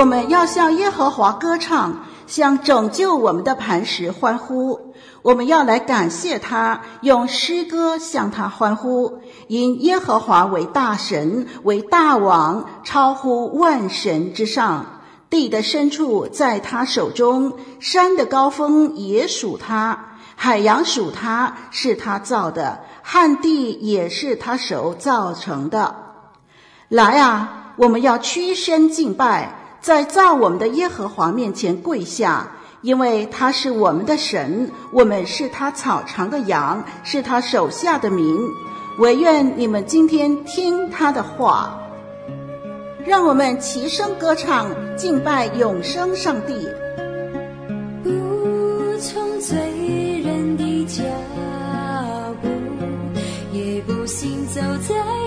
我们要向耶和华歌唱，向拯救我们的磐石欢呼。我们要来感谢他，用诗歌向他欢呼。因耶和华为大神，为大王，超乎万神之上。地的深处在他手中，山的高峰也属他，海洋属他，是他造的，旱地也是他手造成的。来啊，我们要屈身敬拜。在造我们的耶和华面前跪下，因为他是我们的神，我们是他草场的羊，是他手下的民。惟愿你们今天听他的话。让我们齐声歌唱，敬拜永生上帝。不从罪人的脚步，也不行走在。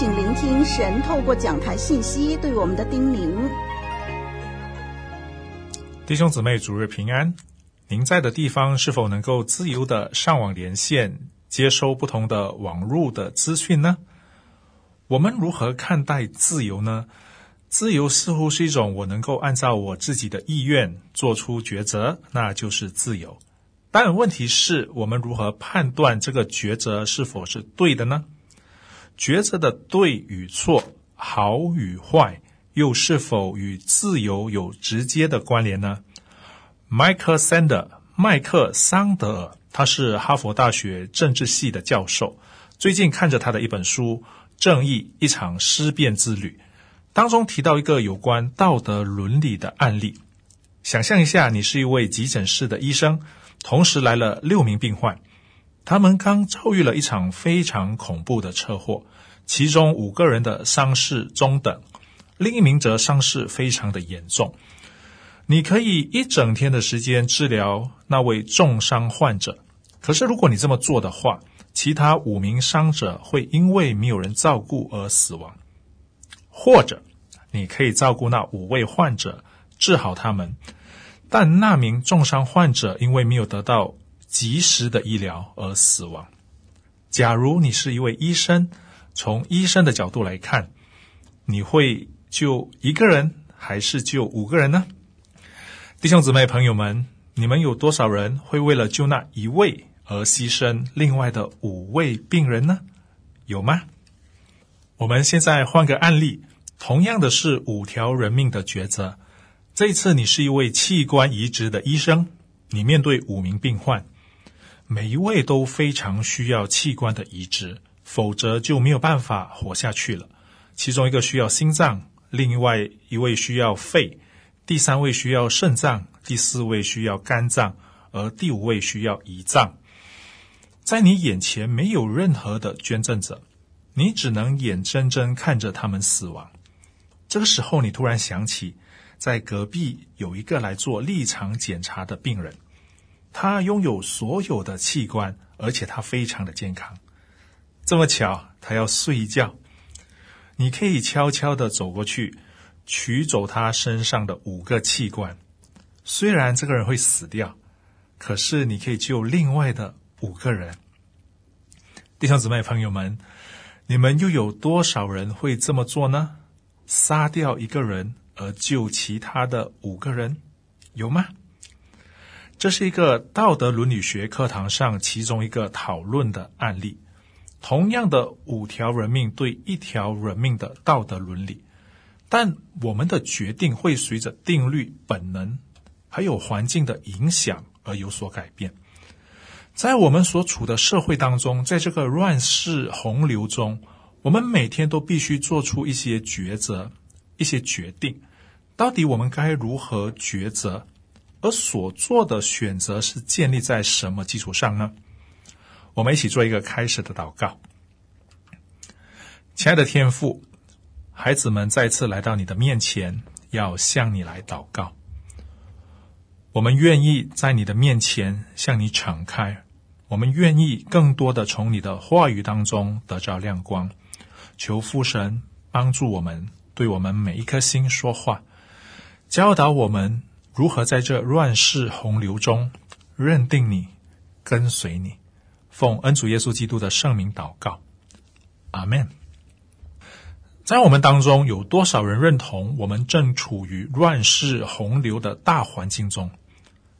请聆听神透过讲台信息对我们的叮咛。弟兄姊妹，主日平安！您在的地方是否能够自由的上网连线，接收不同的网络的资讯呢？我们如何看待自由呢？自由似乎是一种我能够按照我自己的意愿做出抉择，那就是自由。但，问题是我们如何判断这个抉择是否是对的呢？抉择的对与错、好与坏，又是否与自由有直接的关联呢？Michael Sandel，麦克桑德尔，他是哈佛大学政治系的教授。最近看着他的一本书《正义：一场思辨之旅》，当中提到一个有关道德伦理的案例。想象一下，你是一位急诊室的医生，同时来了六名病患，他们刚遭遇了一场非常恐怖的车祸，其中五个人的伤势中等。另一名则伤势非常的严重。你可以一整天的时间治疗那位重伤患者，可是如果你这么做的话，其他五名伤者会因为没有人照顾而死亡。或者，你可以照顾那五位患者，治好他们，但那名重伤患者因为没有得到及时的医疗而死亡。假如你是一位医生，从医生的角度来看，你会。救一个人还是救五个人呢？弟兄姊妹、朋友们，你们有多少人会为了救那一位而牺牲另外的五位病人呢？有吗？我们现在换个案例，同样的是五条人命的抉择。这一次，你是一位器官移植的医生，你面对五名病患，每一位都非常需要器官的移植，否则就没有办法活下去了。其中一个需要心脏。另外一位需要肺，第三位需要肾脏，第四位需要肝脏，而第五位需要胰脏。在你眼前没有任何的捐赠者，你只能眼睁睁看着他们死亡。这个时候，你突然想起，在隔壁有一个来做立场检查的病人，他拥有所有的器官，而且他非常的健康。这么巧，他要睡觉。你可以悄悄的走过去，取走他身上的五个器官。虽然这个人会死掉，可是你可以救另外的五个人。弟兄姊妹、朋友们，你们又有多少人会这么做呢？杀掉一个人而救其他的五个人，有吗？这是一个道德伦理学课堂上其中一个讨论的案例。同样的五条人命对一条人命的道德伦理，但我们的决定会随着定律、本能，还有环境的影响而有所改变。在我们所处的社会当中，在这个乱世洪流中，我们每天都必须做出一些抉择、一些决定。到底我们该如何抉择？而所做的选择是建立在什么基础上呢？我们一起做一个开始的祷告。亲爱的天父，孩子们再次来到你的面前，要向你来祷告。我们愿意在你的面前向你敞开，我们愿意更多的从你的话语当中得着亮光。求父神帮助我们，对我们每一颗心说话，教导我们如何在这乱世洪流中认定你，跟随你。奉恩主耶稣基督的圣名祷告，阿门。在我们当中，有多少人认同我们正处于乱世洪流的大环境中？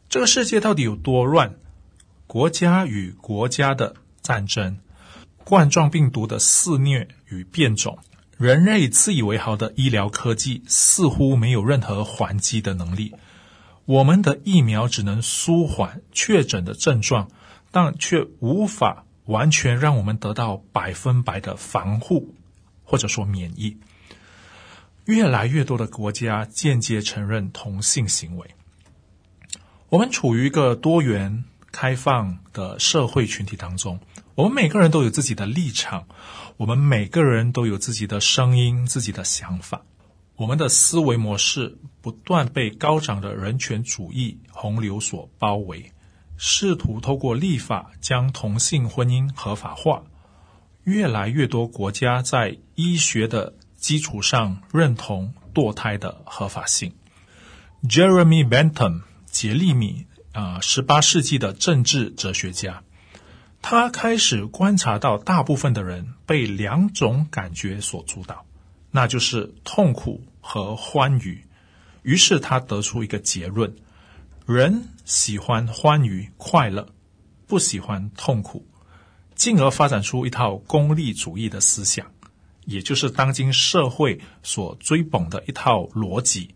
这个世界到底有多乱？国家与国家的战争，冠状病毒的肆虐与变种，人类自以为好的医疗科技似乎没有任何还击的能力。我们的疫苗只能舒缓确诊的症状。但却无法完全让我们得到百分百的防护，或者说免疫。越来越多的国家间接承认同性行为。我们处于一个多元开放的社会群体当中，我们每个人都有自己的立场，我们每个人都有自己的声音、自己的想法。我们的思维模式不断被高涨的人权主义洪流所包围。试图透过立法将同性婚姻合法化，越来越多国家在医学的基础上认同堕胎的合法性。Jeremy Bentham 杰利米啊，十八世纪的政治哲学家，他开始观察到大部分的人被两种感觉所主导，那就是痛苦和欢愉。于是他得出一个结论。人喜欢欢愉快乐，不喜欢痛苦，进而发展出一套功利主义的思想，也就是当今社会所追捧的一套逻辑，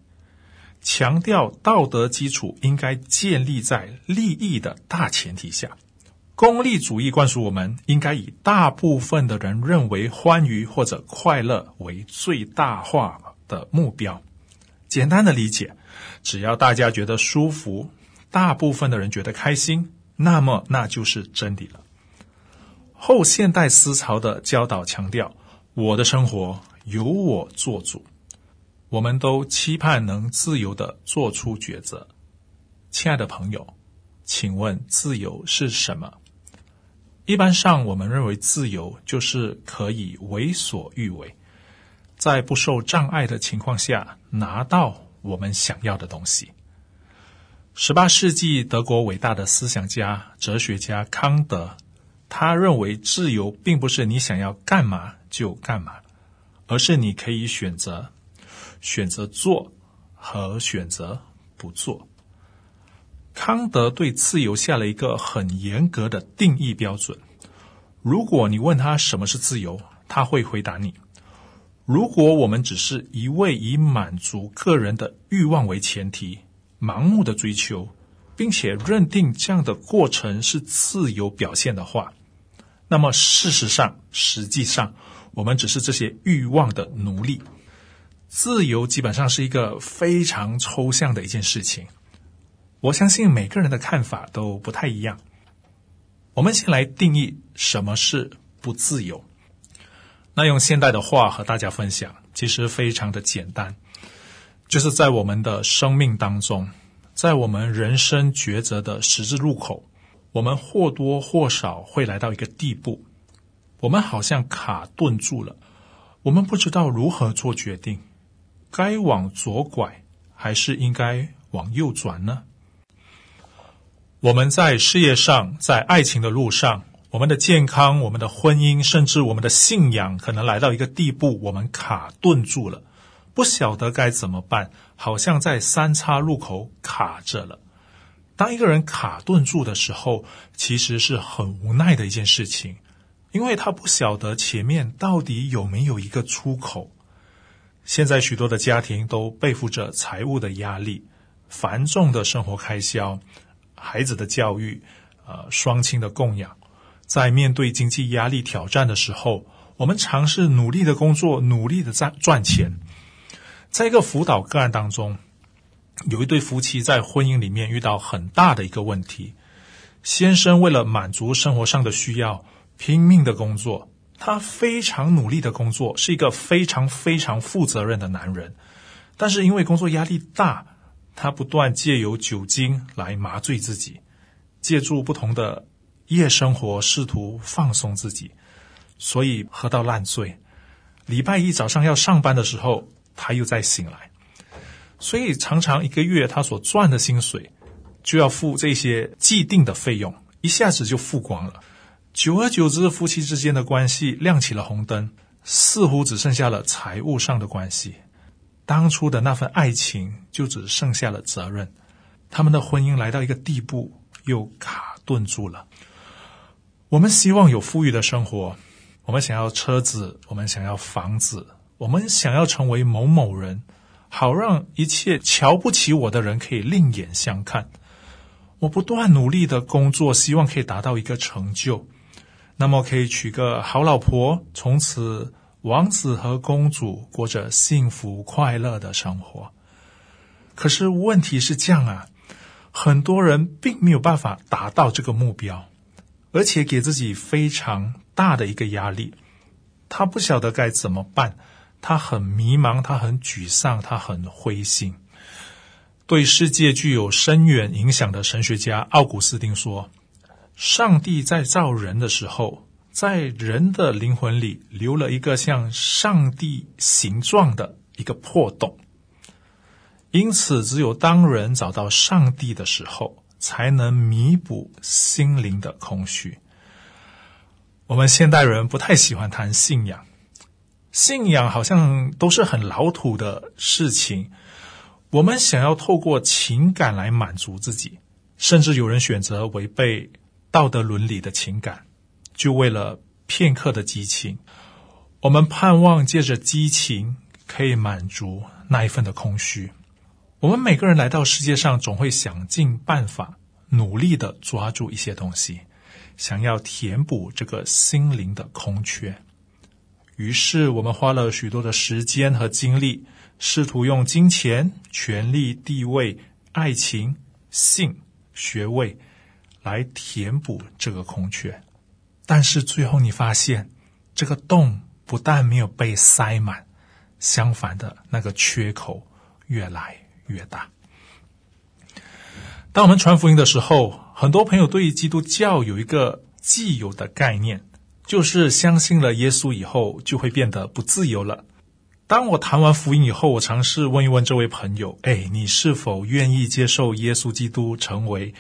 强调道德基础应该建立在利益的大前提下。功利主义灌输我们应该以大部分的人认为欢愉或者快乐为最大化的目标。简单的理解，只要大家觉得舒服，大部分的人觉得开心，那么那就是真理了。后现代思潮的教导强调，我的生活由我做主。我们都期盼能自由地做出抉择。亲爱的朋友，请问自由是什么？一般上，我们认为自由就是可以为所欲为，在不受障碍的情况下拿到我们想要的东西。十八世纪德国伟大的思想家、哲学家康德，他认为自由并不是你想要干嘛就干嘛，而是你可以选择，选择做和选择不做。康德对自由下了一个很严格的定义标准。如果你问他什么是自由，他会回答你：如果我们只是一味以满足个人的欲望为前提，盲目的追求，并且认定这样的过程是自由表现的话，那么事实上，实际上，我们只是这些欲望的奴隶。自由基本上是一个非常抽象的一件事情。我相信每个人的看法都不太一样。我们先来定义什么是不自由。那用现代的话和大家分享，其实非常的简单，就是在我们的生命当中，在我们人生抉择的十字路口，我们或多或少会来到一个地步，我们好像卡顿住了，我们不知道如何做决定，该往左拐还是应该往右转呢？我们在事业上，在爱情的路上，我们的健康、我们的婚姻，甚至我们的信仰，可能来到一个地步，我们卡顿住了，不晓得该怎么办，好像在三岔路口卡着了。当一个人卡顿住的时候，其实是很无奈的一件事情，因为他不晓得前面到底有没有一个出口。现在许多的家庭都背负着财务的压力，繁重的生活开销。孩子的教育，呃，双亲的供养，在面对经济压力挑战的时候，我们尝试努力的工作，努力的赚赚钱。在一个辅导个案当中，有一对夫妻在婚姻里面遇到很大的一个问题。先生为了满足生活上的需要，拼命的工作，他非常努力的工作，是一个非常非常负责任的男人。但是因为工作压力大，他不断借由酒精来麻醉自己，借助不同的夜生活试图放松自己，所以喝到烂醉。礼拜一早上要上班的时候，他又再醒来，所以常常一个月他所赚的薪水就要付这些既定的费用，一下子就付光了。久而久之，夫妻之间的关系亮起了红灯，似乎只剩下了财务上的关系。当初的那份爱情就只剩下了责任，他们的婚姻来到一个地步，又卡顿住了。我们希望有富裕的生活，我们想要车子，我们想要房子，我们想要成为某某人，好让一切瞧不起我的人可以另眼相看。我不断努力的工作，希望可以达到一个成就，那么可以娶个好老婆，从此。王子和公主过着幸福快乐的生活，可是问题是这样啊，很多人并没有办法达到这个目标，而且给自己非常大的一个压力，他不晓得该怎么办，他很迷茫，他很沮丧，他很灰心。对世界具有深远影响的神学家奥古斯丁说：“上帝在造人的时候。”在人的灵魂里留了一个像上帝形状的一个破洞，因此只有当人找到上帝的时候，才能弥补心灵的空虚。我们现代人不太喜欢谈信仰，信仰好像都是很老土的事情。我们想要透过情感来满足自己，甚至有人选择违背道德伦理的情感。就为了片刻的激情，我们盼望借着激情可以满足那一份的空虚。我们每个人来到世界上，总会想尽办法，努力的抓住一些东西，想要填补这个心灵的空缺。于是，我们花了许多的时间和精力，试图用金钱、权力、地位、爱情、性、学位来填补这个空缺。但是最后，你发现这个洞不但没有被塞满，相反的，那个缺口越来越大。当我们传福音的时候，很多朋友对于基督教有一个既有的概念。就是相信了耶稣以后，就会变得不自由了。当我谈完福音以后，我尝试问一问这位朋友：“哎，你是否愿意接受耶稣基督成为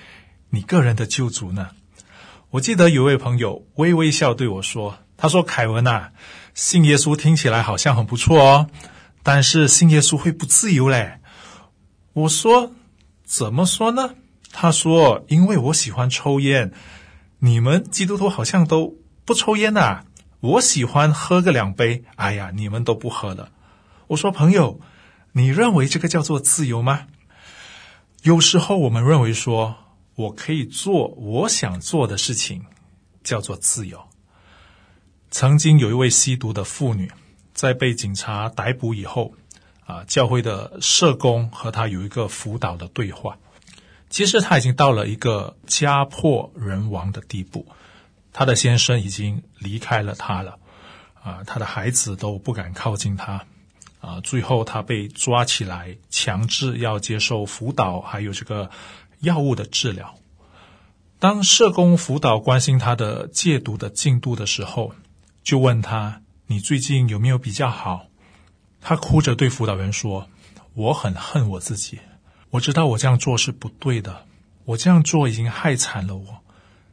你个人的救主呢？”我记得有位朋友微微笑对我说：“他说，凯文呐，信耶稣听起来好像很不错哦，但是信耶稣会不自由嘞。”我说：“怎么说呢？”他说：“因为我喜欢抽烟，你们基督徒好像都……”不抽烟呐、我喜欢喝个两杯。哎呀，你们都不喝了。我说朋友，你认为这个叫做自由吗？有时候我们认为说，我可以做我想做的事情，叫做自由。曾经有一位吸毒的妇女，在被警察逮捕以后，啊，教会的社工和他有一个辅导的对话。其实他已经到了一个家破人亡的地步。他的先生已经离开了他了，啊，他的孩子都不敢靠近他，啊，最后他被抓起来，强制要接受辅导，还有这个药物的治疗。当社工辅导关心他的戒毒的进度的时候，就问他：“你最近有没有比较好？”他哭着对辅导员说：“我很恨我自己，我知道我这样做是不对的，我这样做已经害惨了我，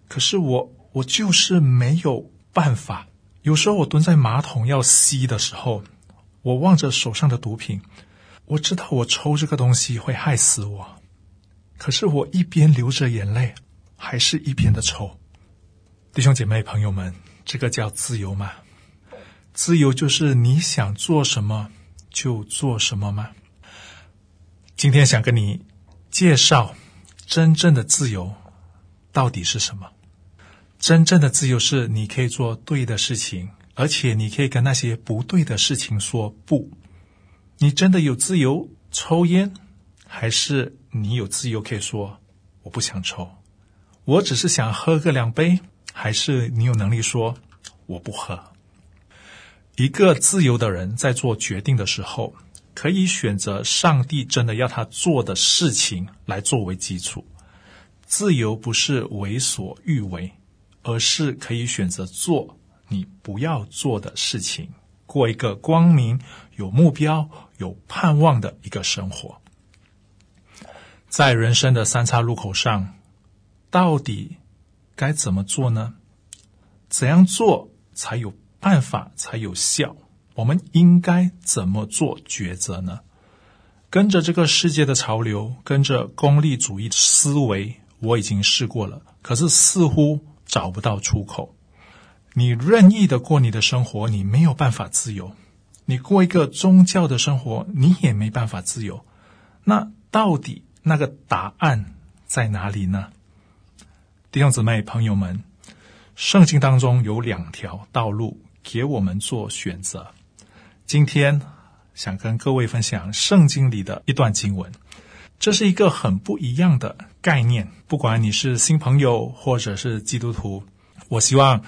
可是我。”我就是没有办法。有时候我蹲在马桶要吸的时候，我望着手上的毒品，我知道我抽这个东西会害死我，可是我一边流着眼泪，还是一边的抽。弟兄姐妹朋友们，这个叫自由吗？自由就是你想做什么就做什么吗？今天想跟你介绍真正的自由到底是什么？真正的自由是你可以做对的事情，而且你可以跟那些不对的事情说不。你真的有自由抽烟，还是你有自由可以说我不想抽？我只是想喝个两杯，还是你有能力说我不喝？一个自由的人在做决定的时候，可以选择上帝真的要他做的事情来作为基础。自由不是为所欲为。而是可以选择做你不要做的事情，过一个光明、有目标、有盼望的一个生活。在人生的三岔路口上，到底该怎么做呢？怎样做才有办法，才有效？我们应该怎么做抉择呢？跟着这个世界的潮流，跟着功利主义思维，我已经试过了，可是似乎。找不到出口，你任意的过你的生活，你没有办法自由；你过一个宗教的生活，你也没办法自由。那到底那个答案在哪里呢？弟兄姊妹、朋友们，圣经当中有两条道路给我们做选择。今天想跟各位分享圣经里的一段经文。这是一个很不一样的概念。不管你是新朋友或者是基督徒，我希望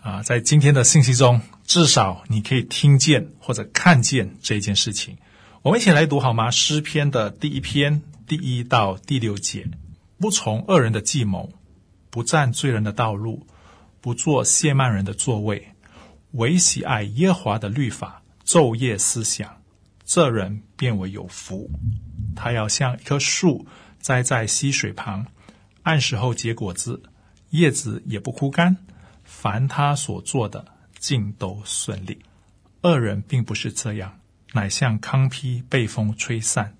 啊、在今天的信息中，至少你可以听见或者看见这件事情。我们一起来读好吗？诗篇的第一篇第一到第六节：不从恶人的计谋，不占罪人的道路，不做亵慢人的座位，唯喜爱耶华的律法，昼夜思想，这人便为有福。他要像一棵树栽在溪水旁，按时候结果子，叶子也不枯干。凡他所做的，尽都顺利。恶人并不是这样，乃像糠秕被风吹散。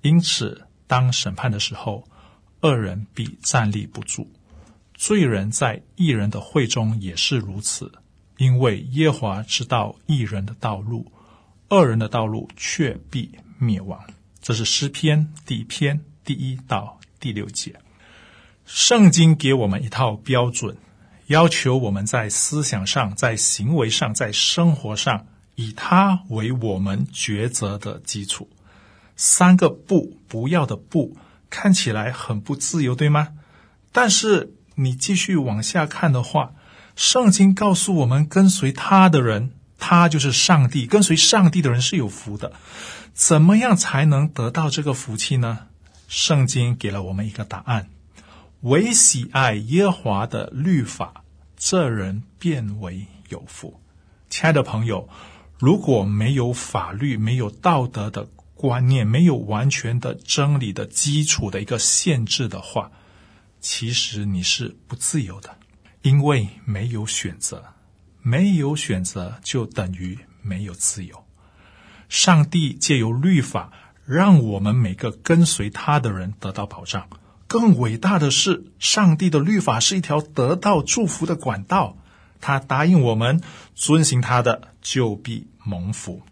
因此，当审判的时候，恶人必站立不住。罪人在义人的会中也是如此。因为耶和华知道一人的道路，恶人的道路却必灭亡。这是诗篇第篇第一到第六节。圣经给我们一套标准，要求我们在思想上、在行为上、在生活上，以它为我们抉择的基础。三个不，不要的不，看起来很不自由，对吗？但是你继续往下看的话，圣经告诉我们，跟随他的人，他就是上帝。跟随上帝的人是有福的。怎么样才能得到这个福气呢？圣经给了我们一个答案：唯喜爱耶和华的律法，这人便为有福。亲爱的朋友，如果没有法律、没有道德的观念、没有完全的真理的基础的一个限制的话，其实你是不自由的，因为没有选择，没有选择就等于没有自由。上帝借由律法，让我们每个跟随他的人得到保障。更伟大的是，上帝的律法是一条得到祝福的管道。他答应我们，遵行他的，就必蒙福。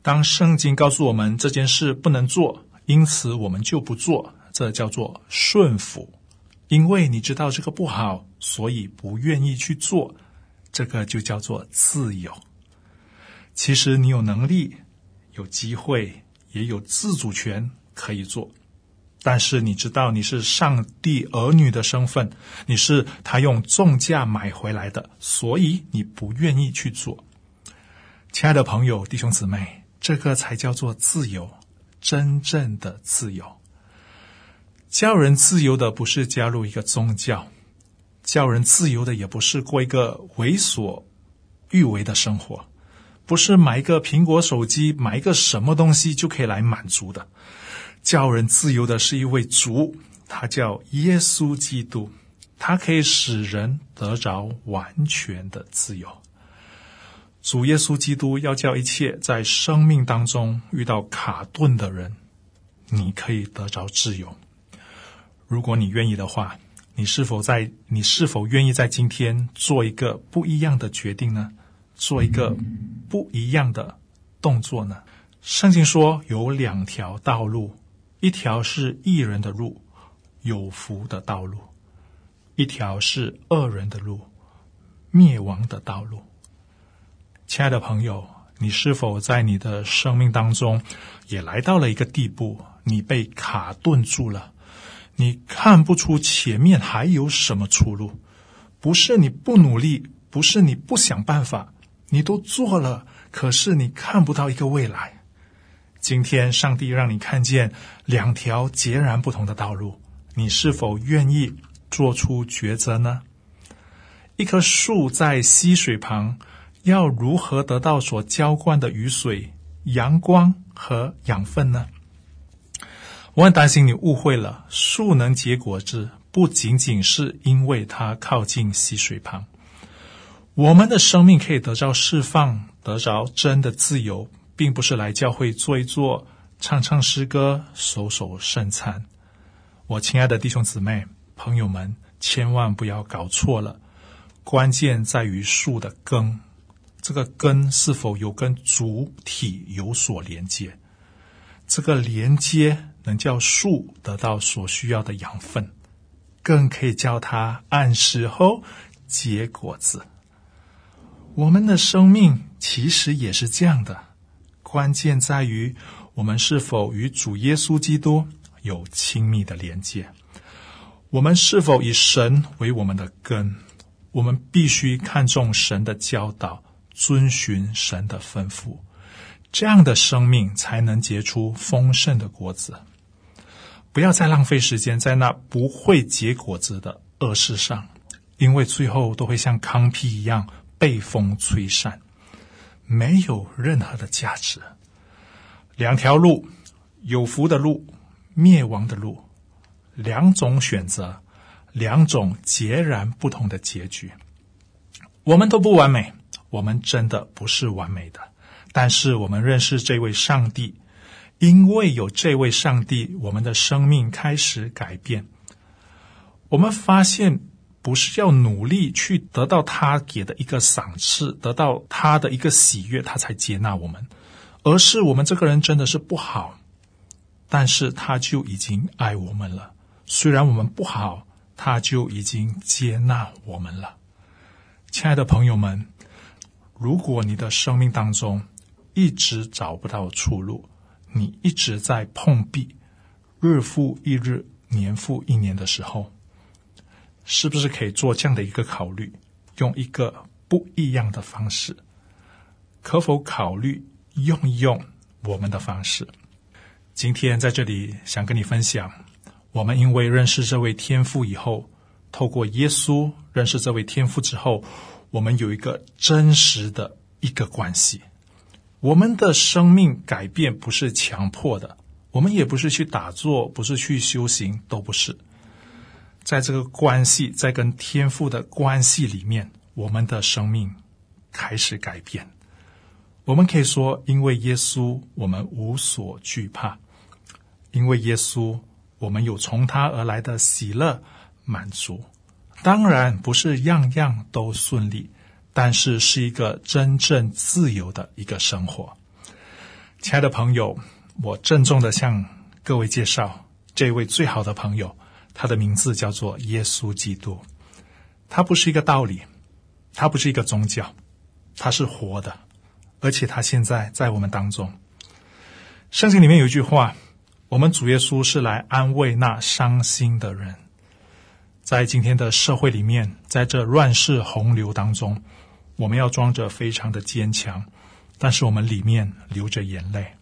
当圣经告诉我们这件事不能做，因此我们就不做。这叫做顺服，因为你知道这个不好，所以不愿意去做。这个就叫做自由。其实你有能力、有机会，也有自主权可以做，但是你知道你是上帝儿女的身份，你是他用重价买回来的，所以你不愿意去做。亲爱的朋友、弟兄姊妹，这个才叫做自由，真正的自由。叫人自由的不是加入一个宗教，叫人自由的也不是过一个为所欲为的生活，不是买一个苹果手机，买一个什么东西就可以来满足的。叫人自由的是一位主，他叫耶稣基督，他可以使人得着完全的自由。主耶稣基督要叫一切在生命当中遇到卡顿的人，你可以得着自由。如果你愿意的话，你是否在你是否愿意在今天做一个不一样的决定呢？做一个不一样的动作呢？圣经说有两条道路，一条是义人的路，有福的道路；一条是恶人的路，灭亡的道路。亲爱的朋友，你是否在你的生命当中也来到了一个地步，你被卡顿住了？你看不出前面还有什么出路，不是你不努力，不是你不想办法，你都做了，可是你看不到一个未来。今天上帝让你看见两条截然不同的道路，你是否愿意做出抉择呢？一棵树在溪水旁，要如何得到所浇灌的雨水、阳光和养分呢？我很担心你误会了，树能结果子，不仅仅是因为它靠近溪水旁。我们的生命可以得到释放，得着真的自由，并不是来教会坐一坐、唱唱诗歌、守守圣餐。我亲爱的弟兄姊妹、朋友们，千万不要搞错了，关键在于树的根，这个根是否有跟主体有所连接？这个连接。能叫树得到所需要的养分，更可以叫它按时候结果子。我们的生命其实也是这样的，关键在于我们是否与主耶稣基督有亲密的连接，我们是否以神为我们的根，我们必须看重神的教导，遵循神的吩咐，这样的生命才能结出丰盛的果子。不要再浪费时间在那不会结果子的恶事上，因为最后都会像糠皮一样被风吹散，没有任何的价值。两条路，有福的路，灭亡的路，两种选择，两种截然不同的结局。我们都不完美，我们真的不是完美的，但是我们认识这位上帝。因为有这位上帝，我们的生命开始改变。我们发现不是要努力去得到他给的一个赏赐，得到他的一个喜悦，他才接纳我们，而是我们这个人真的是不好，但是他就已经爱我们了。虽然我们不好，他就已经接纳我们了。亲爱的朋友们，如果你的生命当中一直找不到出路，你一直在碰壁，日复一日，年复一年的时候，是不是可以做这样的一个考虑，用一个不一样的方式？可否考虑用一用我们的方式？今天在这里想跟你分享，我们因为认识这位天父以后，透过耶稣认识这位天父之后，我们有一个真实的一个关系。我们的生命改变不是强迫的。我们也不是去打坐，不是去修行，都不是。在这个关系，在跟天父的关系里面，我们的生命开始改变。我们可以说，因为耶稣，我们无所惧怕；因为耶稣，我们有从他而来的喜乐满足。当然，不是样样都顺利，但是是一个真正自由的一个生活。亲爱的朋友。我郑重的向各位介绍这位最好的朋友，他的名字叫做耶稣基督。他不是一个道理，他不是一个宗教，他是活的，而且他现在在我们当中。圣经里面有一句话：我们主耶稣是来安慰那伤心的人。在今天的社会里面，在这乱世洪流当中，我们要装着非常的坚强，但是我们里面流着眼泪。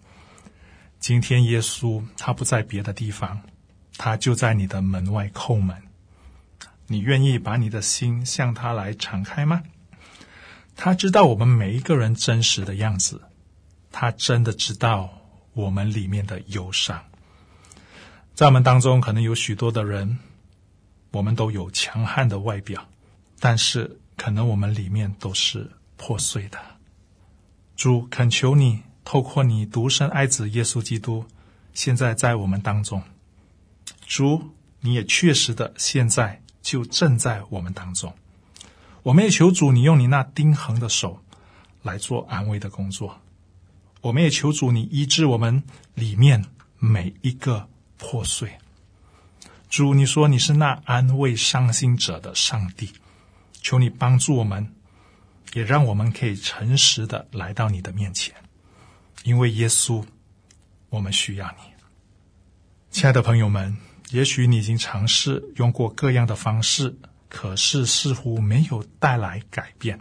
今天耶稣他不在别的地方，他就在你的门外叩门。你愿意把你的心向他来敞开吗？他知道我们每一个人真实的样子，他真的知道我们里面的忧伤。在我们当中，可能有许多的人，我们都有强悍的外表，但是可能我们里面都是破碎的。主恳求你。透过你独生爱子耶稣基督，现在在我们当中，主，你也确实的现在就正在我们当中。我们也求主，你用你那钉痕的手来做安慰的工作。我们也求主，你医治我们里面每一个破碎。主，你说你是那安慰伤心者的上帝，求你帮助我们，也让我们可以诚实的来到你的面前。因为耶稣，我们需要你，亲爱的朋友们。也许你已经尝试用过各样的方式，可是似乎没有带来改变，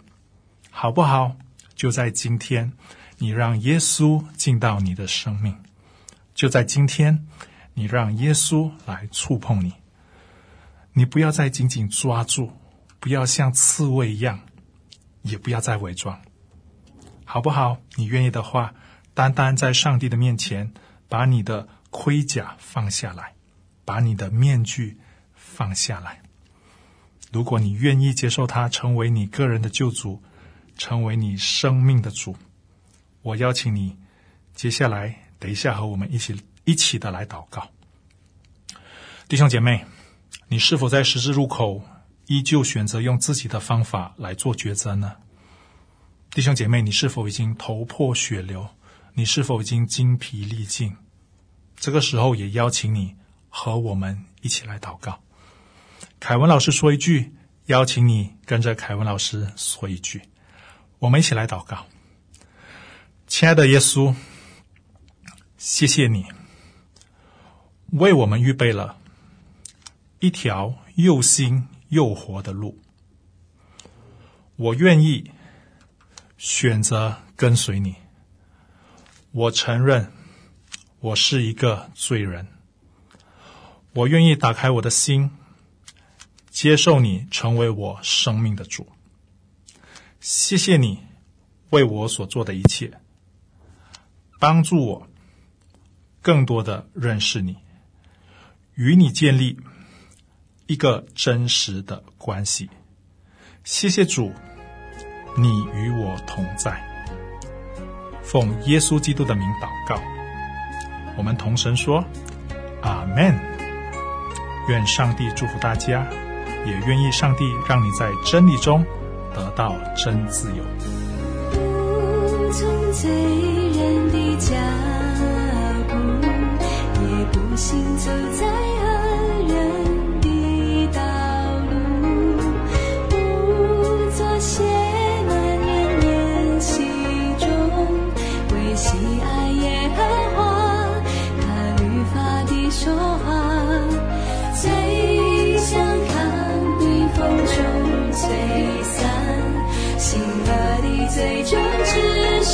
好不好？就在今天，你让耶稣进到你的生命；就在今天，你让耶稣来触碰你。你不要再紧紧抓住，不要像刺猬一样，也不要再伪装，好不好？你愿意的话。单单在上帝的面前，把你的盔甲放下来，把你的面具放下来。如果你愿意接受他成为你个人的救主，成为你生命的主，我邀请你，接下来等一下和我们一起一起的来祷告。弟兄姐妹，你是否在十字路口依旧选择用自己的方法来做抉择呢？弟兄姐妹，你是否已经头破血流？你是否已经精疲力尽？这个时候也邀请你和我们一起来祷告。凯文老师说一句，邀请你跟着凯文老师说一句，我们一起来祷告。亲爱的耶稣，谢谢你为我们预备了一条又新又活的路。我愿意选择跟随你。我承认，我是一个罪人。我愿意打开我的心，接受你成为我生命的主。谢谢你为我所做的一切，帮助我更多的认识你，与你建立一个真实的关系。谢谢主，你与我同在。奉耶稣基督的名祷告，我们同神说：“阿门。”愿上帝祝福大家，也愿意上帝让你在真理中得到真自由。从罪人的脚步，也不行走在爱耶和华他律法的说话，最像康的风中吹散，心儿的最终只剩